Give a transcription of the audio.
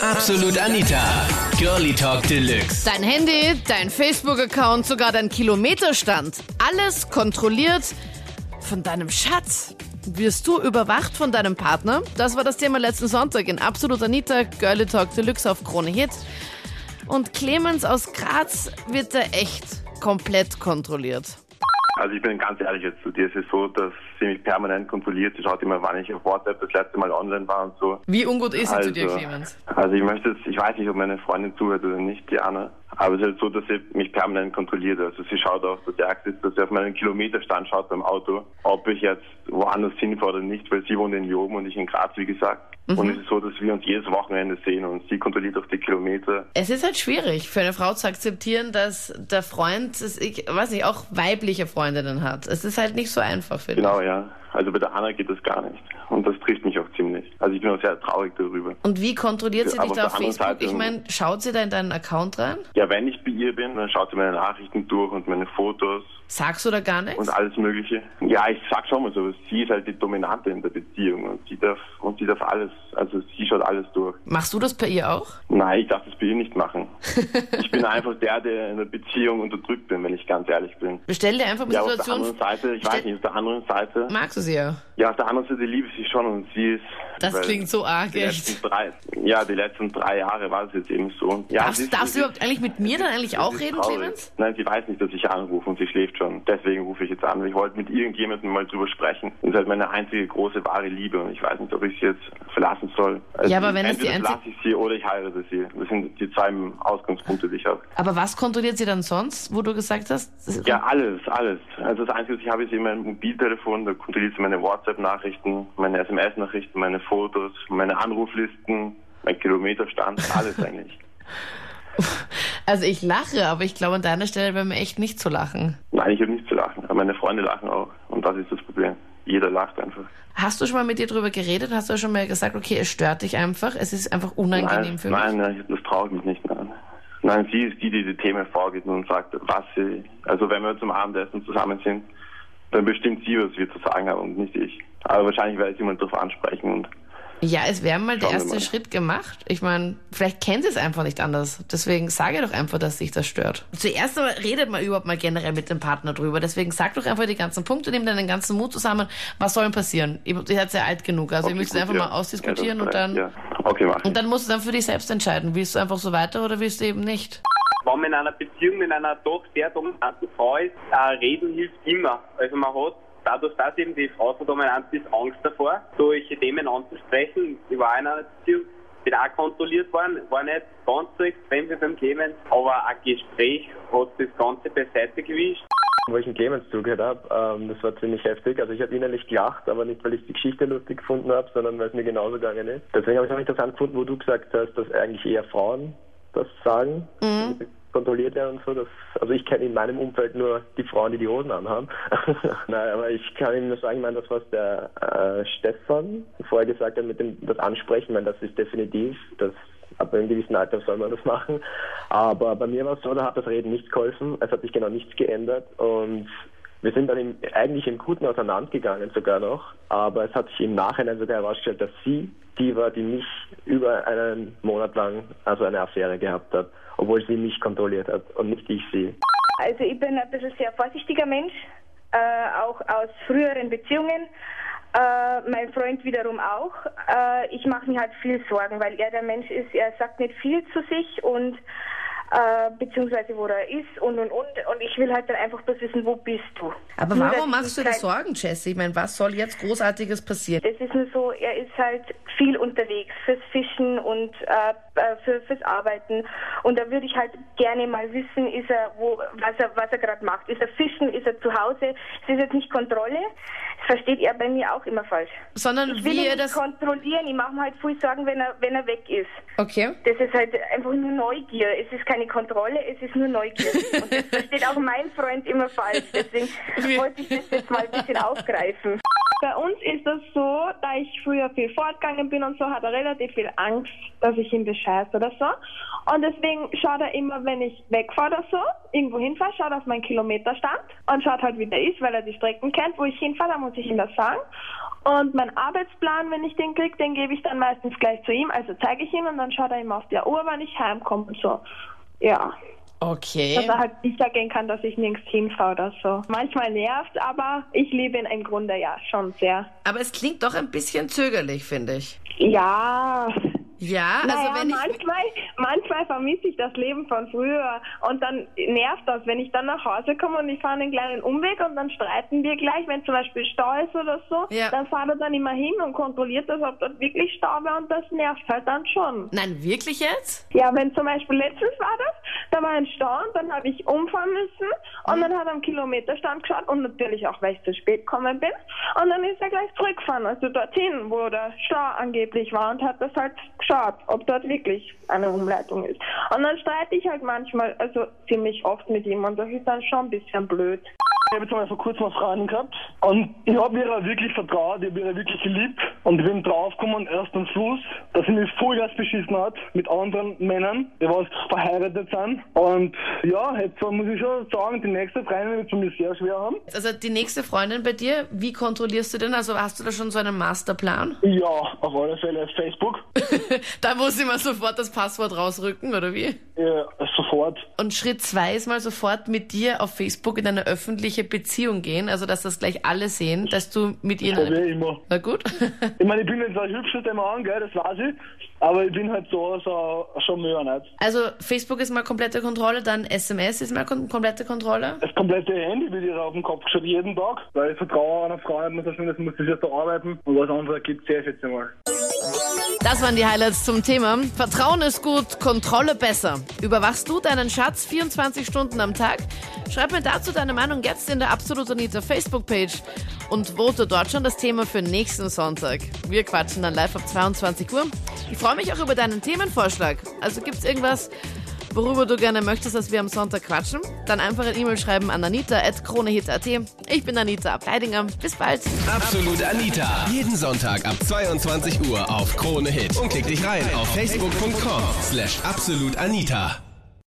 Absolut Anita. Girlie Talk Deluxe. Dein Handy, dein Facebook-Account, sogar dein Kilometerstand. Alles kontrolliert von deinem Schatz. Wirst du überwacht von deinem Partner? Das war das Thema letzten Sonntag in Absolut Anita, Girlie Talk Deluxe auf Krone Hit. Und Clemens aus Graz wird da echt komplett kontrolliert. Also ich bin ganz ehrlich jetzt zu dir. Es ist so, dass sie mich permanent kontrolliert. Sie schaut immer, wann ich auf WhatsApp das letzte Mal online war und so. Wie ungut ist sie also, zu dir, Clemens? Also ich möchte jetzt, ich weiß nicht, ob meine Freundin zuhört oder nicht, Diana. Aber es ist halt so, dass sie mich permanent kontrolliert. Also sie schaut auch, das Ärgste ist, dass sie auf meinen Kilometerstand schaut beim Auto, ob ich jetzt woanders hinfahre oder nicht, weil sie wohnt in Ljoben und ich in Graz, wie gesagt. Mhm. Und es ist so, dass wir uns jedes Wochenende sehen und sie kontrolliert auch die Kilometer. Es ist halt schwierig für eine Frau zu akzeptieren, dass der Freund, ich weiß nicht, auch weibliche Freundinnen hat. Es ist halt nicht so einfach für Genau, ja. Also bei der Anna geht das gar nicht. Und das trifft mich auch ziemlich. Also ich bin auch sehr traurig darüber. Und wie kontrolliert sie dich da auf Facebook? Seite- Ich meine, schaut sie da in deinen Account rein? Ja, wenn ich bei ihr bin, dann schaut sie meine Nachrichten durch und meine Fotos Sagst du da gar nichts? und alles Mögliche. Ja, ich sag schon mal so, sie ist halt die Dominante in der Beziehung und sie darf und sie darf alles, also sie schaut alles durch. Machst du das bei ihr auch? Nein, ich darf das bei ihr nicht machen. ich bin einfach der, der in der Beziehung unterdrückt bin, wenn ich ganz ehrlich bin. Stell dir einfach die Ja, auf der Situation. anderen Seite, ich weiß nicht, auf der anderen Seite, Magst du sie ja? Ja, auf der anderen Seite liebe ich sie schon und sie ist. Das klingt so arg, die echt. drei, ja, die letzten drei Jahre war es jetzt eben so. Ja, Darfst, ist- darfst du überhaupt eigentlich mit mir dann eigentlich auch reden, traurig. Clemens? Nein, sie weiß nicht, dass ich anrufe und sie schläft schon. Deswegen rufe ich jetzt an. Ich wollte mit irgendjemandem mal drüber sprechen. Das ist halt meine einzige große wahre Liebe und ich weiß nicht, ob ich sie jetzt verlassen soll. Also Ja, aber wenn das die entweder einzig- verlasse ich sie oder ich heirate sie. Das sind die zwei Ausgangspunkte, die ich habe. Aber was kontrolliert sie dann sonst, wo du gesagt hast? Ja, alles, alles. Also das Einzige, was ich habe, ist eben mein Mobiltelefon. Da kontrolliert sie meine WhatsApp-Nachrichten, meine SMS-Nachrichten, meine Fotos, meine Anruflisten, mein Kilometerstand, alles eigentlich. Also ich lache, aber ich glaube, an deiner Stelle wäre mir echt nicht zu lachen. Nein, ich habe nicht zu lachen. Aber meine Freunde lachen auch. Und das ist das Problem. Jeder lacht einfach. Hast du schon mal mit ihr drüber geredet? Hast du schon mal gesagt, okay, es stört dich einfach? Es ist einfach unangenehm nein, für mich? nein, nein, das traue ich mich nicht mehr an. Nein, sie ist die, die die Themen vorgibt und sagt, was sie, also wenn wir zum Abendessen zusammen sind, dann bestimmt sie, was wir zu sagen haben und nicht ich. Aber wahrscheinlich werde ich jemand darauf ansprechen und Ja, es wäre mal der erste mal. Schritt gemacht. Ich meine, vielleicht kennt sie es einfach nicht anders. Deswegen sage doch einfach, dass sich das stört. Zuerst einmal redet man überhaupt mal generell mit dem Partner drüber. Deswegen sag doch einfach die ganzen Punkte, nimm deinen ganzen Mut zusammen. Was soll denn passieren? Ihr ihr seid sehr alt genug. Also ihr Okay, müsst gut, einfach ja. mal ausdiskutieren ja, und dann, Ja. Okay, mach und dann musst du dann für dich selbst entscheiden. Willst du einfach so weiter oder willst du eben nicht? Wenn man in einer Beziehung mit einer doch sehr dominanten Frau ist, äh, reden hilft immer. Also man hat dadurch, dass eben die Frau so dominant ist, Angst davor, solche Themen anzusprechen. Ich war in einer Beziehung, bin auch kontrolliert worden, war nicht ganz so extrem wie beim Clemens, aber ein Gespräch hat das Ganze beiseite gewischt. Wo ich den Clemens zugehört habe, ähm, das war ziemlich heftig. Also ich habe innerlich gelacht, aber nicht, weil ich die Geschichte lustig gefunden habe, sondern weil es mir genauso gegangen ist. Deswegen habe ich auch interessant gefunden, wo du gesagt hast, dass eigentlich eher Frauen das sagen, sie kontrolliert werden und so. Das, also ich kenne in meinem Umfeld nur die Frauen, die die Hosen anhaben. Nein, aber ich kann Ihnen nur sagen, ich meine, das, was der äh, Stefan vorher gesagt hat mit dem das Ansprechen, ich meine, das ist definitiv, das ab einem gewissen Alter soll man das machen. Aber bei mir war es so, da hat das Reden nicht geholfen. Es hat sich genau nichts geändert und wir sind dann im, eigentlich im Guten auseinandergegangen sogar noch. Aber es hat sich im Nachhinein sogar herausgestellt, dass sie die war, die mich über einen Monat lang also eine Affäre gehabt hat, obwohl sie mich kontrolliert hat und nicht ich sie. Also ich bin ein bisschen sehr vorsichtiger Mensch, äh, auch aus früheren Beziehungen. Äh, mein Freund wiederum auch. Äh, ich mache mir halt viel Sorgen, weil er der Mensch ist, er sagt nicht viel zu sich und äh, beziehungsweise wo er ist und und und und ich will halt dann einfach bloß wissen, wo bist du? Aber Nur, warum machst du dir halt- Sorgen, Jessie? Ich meine, was soll jetzt Großartiges passieren? Es ist nur so, er ist halt viel unterwegs fürs Fischen und äh, äh, für, fürs Arbeiten. Und da würde ich halt gerne mal wissen, ist er, wo, was er, was er gerade macht. Ist er fischen? Ist er zu Hause? Es ist jetzt nicht Kontrolle. Versteht er bei mir auch immer falsch. Sondern Ich will wie ihn nicht das. kontrollieren. Ich mache mir halt viel Sorgen, wenn er, wenn er weg ist. Okay. Das ist halt einfach nur Neugier. Es ist keine Kontrolle, es ist nur Neugier. Und das versteht auch mein Freund immer falsch. Deswegen wollte ich das jetzt mal ein bisschen aufgreifen. Bei uns ist das so, da ich früher viel fortgegangen bin und so, hat er relativ viel Angst, dass ich ihn bescheiße oder so. Und deswegen schaut er immer, wenn ich wegfahre oder so, irgendwo hinfahre, schaut auf meinen Kilometerstand und schaut halt, wie der ist, weil er die Strecken kennt. Wo ich hinfahre, da muss ich ihm das sagen. Und mein Arbeitsplan, wenn ich den kriege, den gebe ich dann meistens gleich zu ihm. Also zeige ich ihm und dann schaut er immer auf die Uhr, wann ich heimkomme und so. Ja. Okay. Dass er halt sicher gehen kann, dass ich nirgends hinfahre oder so. Manchmal nervt, aber ich liebe ihn im Grunde ja schon sehr. Aber es klingt doch ein bisschen zögerlich, finde ich. Ja, Ja, also naja, wenn ich. manchmal, manchmal vermisse ich das Leben von früher und dann nervt das, wenn ich dann nach Hause komme und ich fahre einen kleinen Umweg und dann streiten wir gleich, wenn zum Beispiel Stau ist oder so, Ja. dann fahrt er dann immer hin und kontrolliert das, ob dort wirklich Stau war und das nervt halt dann schon. Nein, wirklich jetzt? Ja, wenn zum Beispiel letztens war das, da war ein Stau und dann habe ich umfahren müssen und dann hat er am Kilometerstand geschaut und natürlich auch, weil ich zu spät gekommen bin und dann ist er gleich zurückgefahren, also dorthin, wo der Stau angeblich war und hat das halt geschaut, ob dort wirklich eine Umleitung ist. Und dann streite ich halt manchmal, also ziemlich oft mit ihm und das ist dann schon ein bisschen blöd. Ich habe jetzt mal vor kurzem eine Freundin gehabt und ich habe ihr wirklich vertraut, ich habe ihr wirklich geliebt und ich bin draufgekommen erst am Schluss, dass sie mich Vollgas beschissen hat mit anderen Männern, die was verheiratet sind. Und ja, jetzt muss ich schon sagen, die nächste Freundin wird es mir sehr schwer haben. Also die nächste Freundin bei dir, wie kontrollierst du denn? Also hast du da schon so einen Masterplan? Ja, auf alle Fälle Facebook. da muss ich mal sofort das Passwort rausrücken, oder wie? Ja, sofort. Und Schritt zwei ist mal sofort mit dir auf Facebook in eine öffentliche Beziehung gehen, also dass das gleich alle sehen, dass du mit ihnen. ich immer. Na gut. Ich meine, ich bin jetzt ein hübscher Mann, gell, das weiß ich. Aber ich bin halt so, so schon mehr nicht. Also Facebook ist mal komplette Kontrolle, dann SMS ist mal kom komplette Kontrolle. Das komplette Handy wird ihr auf den Kopf geschaut, jeden Tag. Weil ich vertraue einer Frau, so schön, das muss ich jetzt da arbeiten. Und was anderes gibt es sehr, schätze ich mal. Das waren die Highlights zum Thema. Vertrauen ist gut, Kontrolle besser. Überwachst du deinen Schatz 24 Stunden am Tag? Schreib mir dazu deine Meinung jetzt in der Absolut Anita Facebook-Page und vote dort schon das Thema für nächsten Sonntag. Wir quatschen dann live ab 22 Uhr. Ich freue mich auch über deinen Themenvorschlag. Also gibt's irgendwas, worüber du gerne möchtest, dass wir am Sonntag quatschen? Dann einfach eine E-Mail schreiben an anita.kronehit.at. Ich bin Anita Ableidinger. Bis bald. Absolut Anita. Jeden Sonntag ab 22 Uhr auf Krone Hit. Und klick dich rein auf facebook.com slash absolutanita.